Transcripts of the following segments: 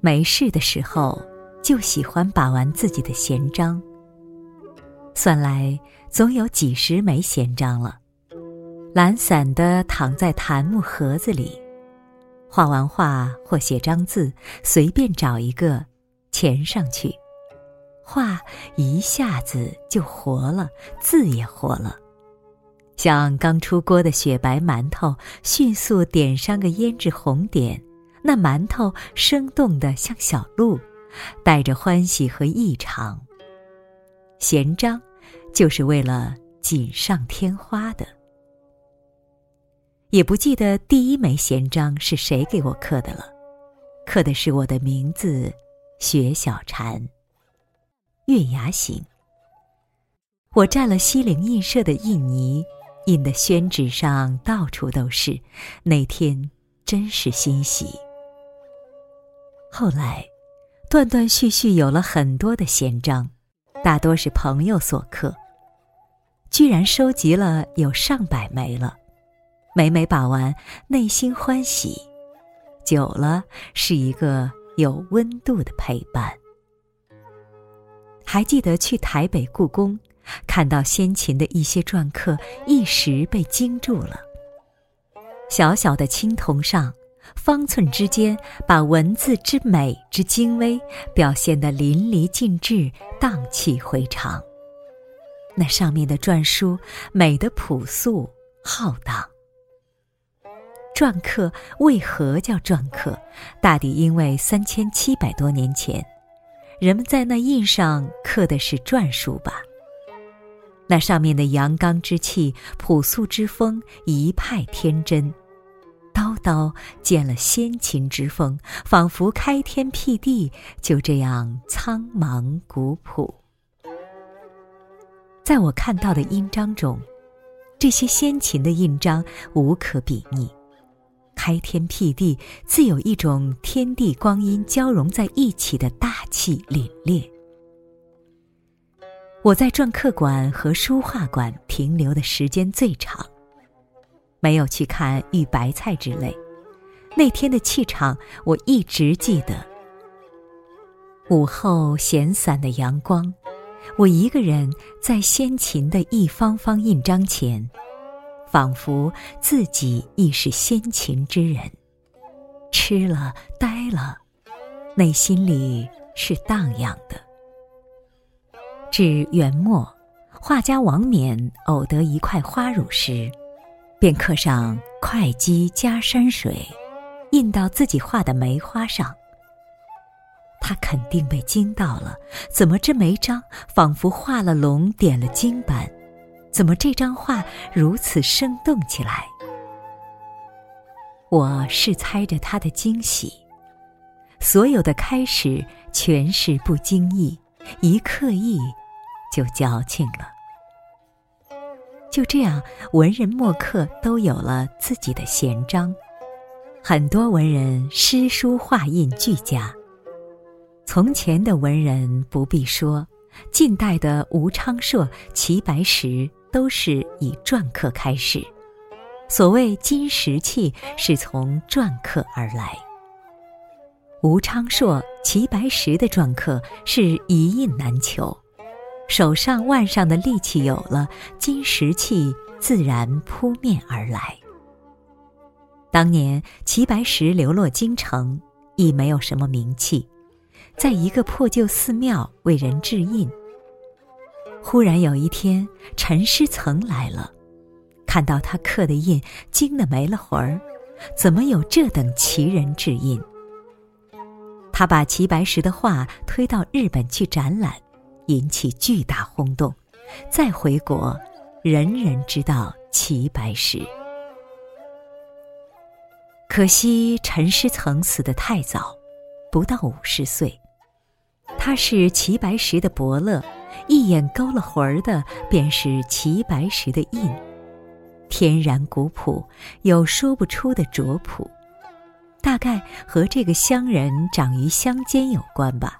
没事的时候，就喜欢把玩自己的闲章。算来总有几十枚闲章了，懒散的躺在檀木盒子里，画完画或写张字，随便找一个，填上去，画一下子就活了，字也活了。像刚出锅的雪白馒头，迅速点上个胭脂红点，那馒头生动的像小鹿，带着欢喜和异常。闲章，就是为了锦上添花的。也不记得第一枚闲章是谁给我刻的了，刻的是我的名字，雪小禅。月牙形。我蘸了西泠印社的印泥。印的宣纸上到处都是，那天真是欣喜。后来，断断续续有了很多的闲章，大多是朋友所刻，居然收集了有上百枚了。每每把玩，内心欢喜，久了是一个有温度的陪伴。还记得去台北故宫。看到先秦的一些篆刻，一时被惊住了。小小的青铜上，方寸之间，把文字之美之精微表现得淋漓尽致，荡气回肠。那上面的篆书，美得朴素浩荡。篆刻为何叫篆刻？大抵因为三千七百多年前，人们在那印上刻的是篆书吧。那上面的阳刚之气、朴素之风，一派天真；刀见了先秦之风，仿佛开天辟地，就这样苍茫古朴。在我看到的印章中，这些先秦的印章无可比拟，开天辟地，自有一种天地光阴交融在一起的大气凛冽。我在篆刻馆和书画馆停留的时间最长，没有去看玉白菜之类。那天的气场，我一直记得。午后闲散的阳光，我一个人在先秦的一方方印章前，仿佛自己亦是先秦之人，吃了呆了，内心里是荡漾的。至元末，画家王冕偶得一块花乳石，便刻上“会稽加山水”，印到自己画的梅花上。他肯定被惊到了，怎么这梅章仿佛画了龙点了睛般？怎么这张画如此生动起来？我是猜着他的惊喜，所有的开始全是不经意，一刻意。就矫情了。就这样，文人墨客都有了自己的闲章，很多文人诗书画印俱佳。从前的文人不必说，近代的吴昌硕、齐白石都是以篆刻开始。所谓金石器，是从篆刻而来。吴昌硕、齐白石的篆刻是一印难求。手上腕上的力气有了，金石器自然扑面而来。当年齐白石流落京城，已没有什么名气，在一个破旧寺庙为人制印。忽然有一天，陈师曾来了，看到他刻的印，惊得没了魂儿，怎么有这等奇人制印？他把齐白石的画推到日本去展览。引起巨大轰动，再回国，人人知道齐白石。可惜陈师曾死得太早，不到五十岁。他是齐白石的伯乐，一眼勾了魂儿的便是齐白石的印，天然古朴，有说不出的拙朴，大概和这个乡人长于乡间有关吧。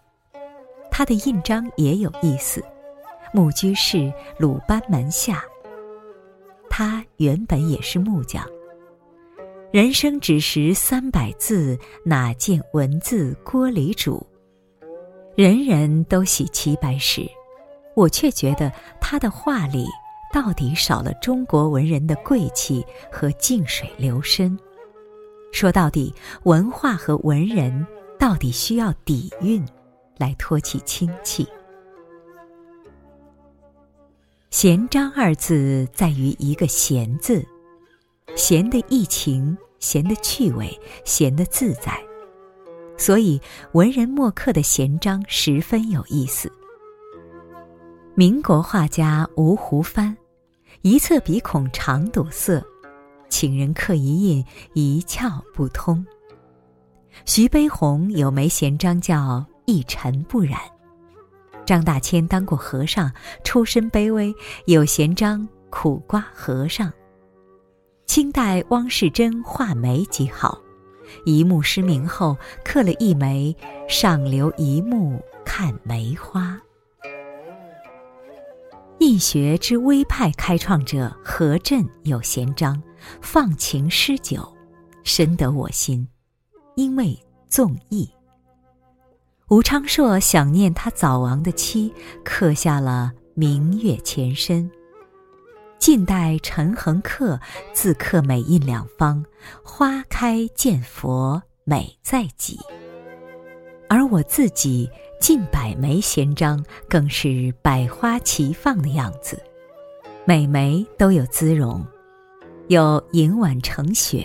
他的印章也有意思，木居士鲁班门下。他原本也是木匠，人生只识三百字，哪见文字锅里煮？人人都喜齐白石，我却觉得他的画里到底少了中国文人的贵气和静水流深。说到底，文化和文人到底需要底蕴来托起清气。闲章二字在于一个闲字。闲的逸情，闲的趣味，闲的自在，所以文人墨客的闲章十分有意思。民国画家吴湖帆，一侧鼻孔常堵塞，请人刻一印，一窍不通。徐悲鸿有枚闲章叫“一尘不染”，张大千当过和尚，出身卑微，有闲章“苦瓜和尚”。清代汪士珍画梅极好，一目失明后刻了一枚“上留一目看梅花”。印学之微派开创者何震有闲章“放情诗酒”，深得我心，因为纵意。吴昌硕想念他早亡的妻，刻下了“明月前身”。晋代陈恒刻自刻美印两方，花开见佛美在己。而我自己近百枚闲章，更是百花齐放的样子，每枚都有姿容，有银碗盛雪、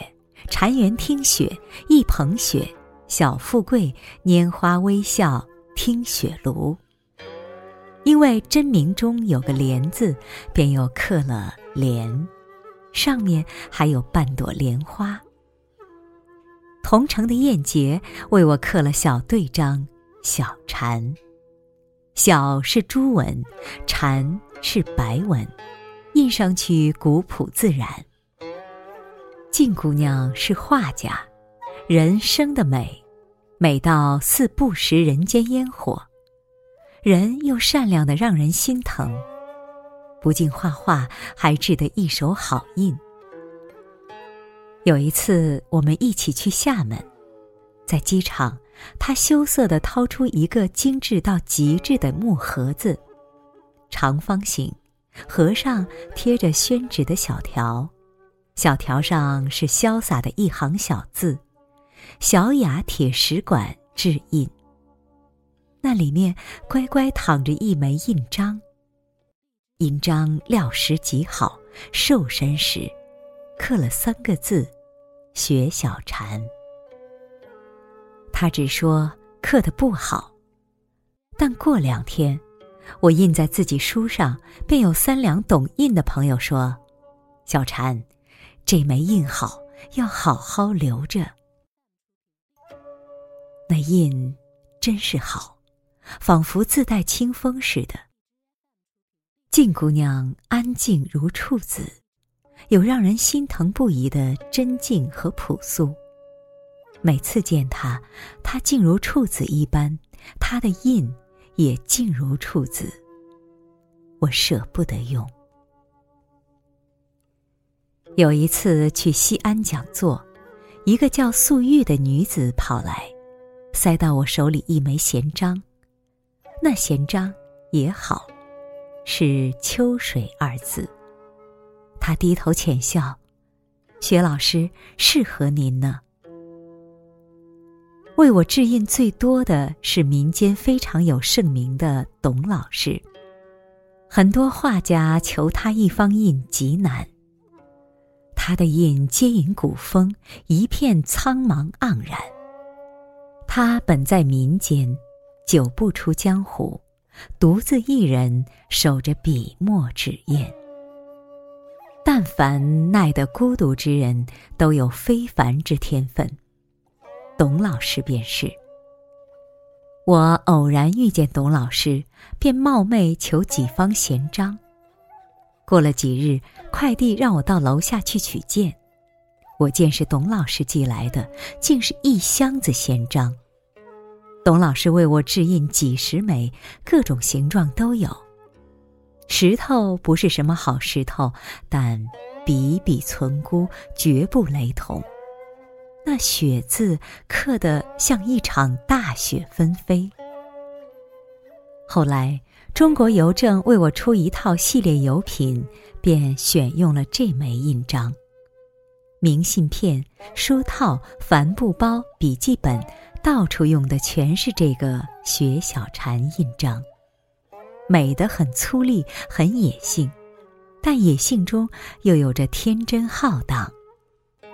禅园听雪、一捧雪、小富贵、拈花微笑、听雪庐。因为真名中有个“莲”字，便又刻了“莲”，上面还有半朵莲花。同城的燕杰为我刻了小对章“小禅”，“小”是朱文，“禅”是白文，印上去古朴自然。静姑娘是画家，人生的美，美到似不食人间烟火。人又善良的让人心疼，不仅画画，还制得一手好印。有一次，我们一起去厦门，在机场，他羞涩地掏出一个精致到极致的木盒子，长方形，盒上贴着宣纸的小条，小条上是潇洒的一行小字：“小雅铁石馆制印。”那里面乖乖躺着一枚印章，印章料石极好，瘦身时，刻了三个字：“学小禅”。他只说刻的不好，但过两天，我印在自己书上，便有三两懂印的朋友说：“小禅，这枚印好，要好好留着。”那印真是好。仿佛自带清风似的。静姑娘安静如处子，有让人心疼不已的真静和朴素。每次见她，她静如处子一般，她的印也静如处子。我舍不得用。有一次去西安讲座，一个叫素玉的女子跑来，塞到我手里一枚闲章。那闲章也好，是“秋水”二字。他低头浅笑，薛老师适合您呢。为我制印最多的是民间非常有盛名的董老师，很多画家求他一方印极难。他的印皆引古风，一片苍茫盎然。他本在民间。久不出江湖，独自一人守着笔墨纸砚。但凡耐得孤独之人，都有非凡之天分。董老师便是。我偶然遇见董老师，便冒昧求几方闲章。过了几日，快递让我到楼下去取件。我见是董老师寄来的，竟是一箱子闲章。董老师为我制印几十枚，各种形状都有。石头不是什么好石头，但比比存孤，绝不雷同。那“雪”字刻得像一场大雪纷飞。后来，中国邮政为我出一套系列邮品，便选用了这枚印章。明信片、书套、帆布包、笔记本，到处用的全是这个雪小禅印章，美得很粗粝，很野性，但野性中又有着天真浩荡，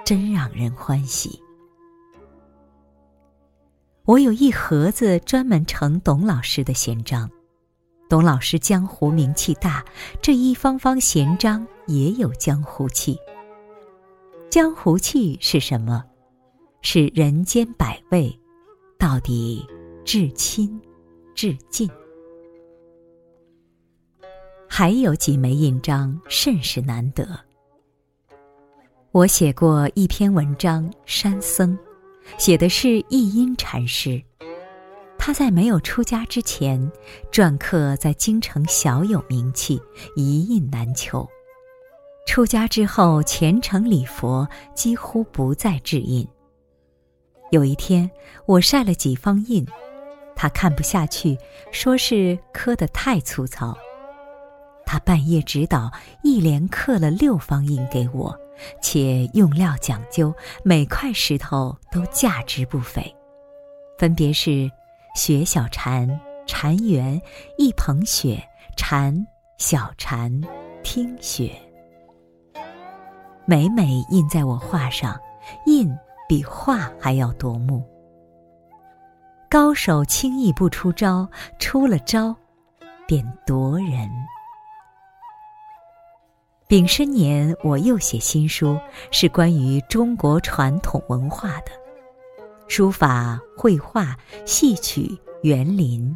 真让人欢喜。我有一盒子专门盛董老师的闲章，董老师江湖名气大，这一方方闲章也有江湖气。江湖气是什么？是人间百味，到底至亲至近。还有几枚印章甚是难得。我写过一篇文章《山僧》，写的是一阴禅师。他在没有出家之前，篆刻在京城小有名气，一印难求。出家之后，虔诚礼佛，几乎不再制印。有一天，我晒了几方印，他看不下去，说是刻得太粗糙。他半夜指导，一连刻了六方印给我，且用料讲究，每块石头都价值不菲，分别是雪小禅、禅园、一捧雪、禅小禅、听雪。每每印在我画上，印比画还要夺目。高手轻易不出招，出了招，便夺人。丙申年，我又写新书，是关于中国传统文化的，书法、绘画、戏曲、园林，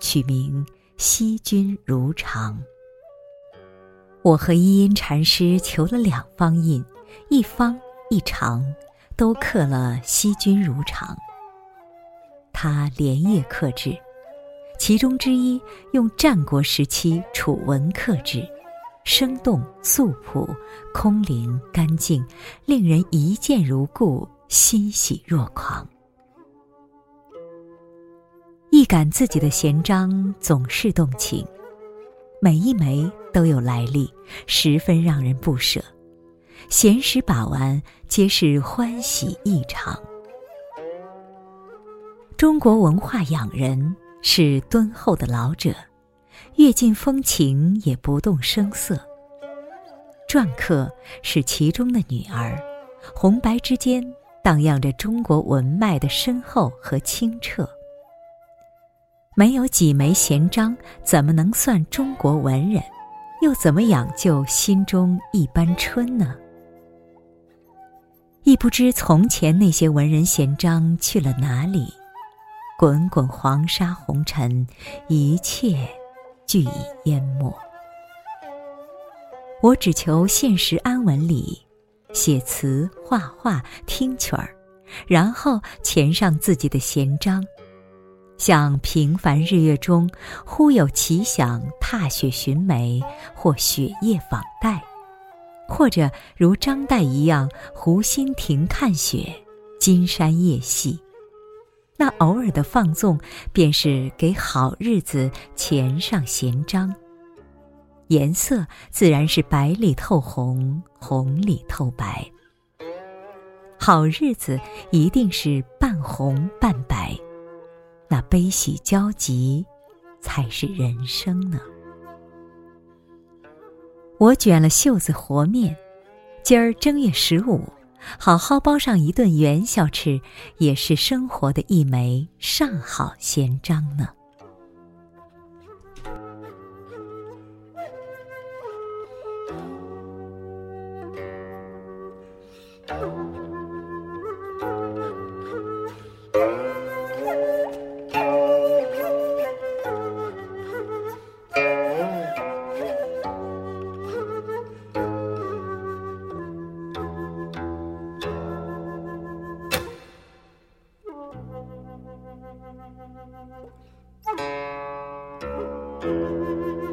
取名《惜君如常》。我和一音禅师求了两方印，一方一长，都刻了“惜君如常”。他连夜刻制，其中之一用战国时期楚文刻制，生动素朴，空灵干净，令人一见如故，欣喜若狂。一感自己的闲章总是动情。每一枚都有来历，十分让人不舍。闲时把玩，皆是欢喜异常。中国文化养人是敦厚的老者，阅尽风情也不动声色。篆刻是其中的女儿，红白之间荡漾着中国文脉的深厚和清澈。没有几枚闲章，怎么能算中国文人？又怎么养就心中一般春呢？亦不知从前那些文人闲章去了哪里？滚滚黄沙红尘，一切俱已淹没。我只求现实安稳里，写词、画画、听曲儿，然后填上自己的闲章。像平凡日月中，忽有奇想踏雪寻梅，或雪夜访戴，或者如张岱一样湖心亭看雪，金山夜戏。那偶尔的放纵，便是给好日子填上闲章。颜色自然是白里透红，红里透白。好日子一定是半红半白。那悲喜交集，才是人生呢。我卷了袖子和面，今儿正月十五，好好包上一顿元宵吃，也是生活的一枚上好闲章呢。thank you.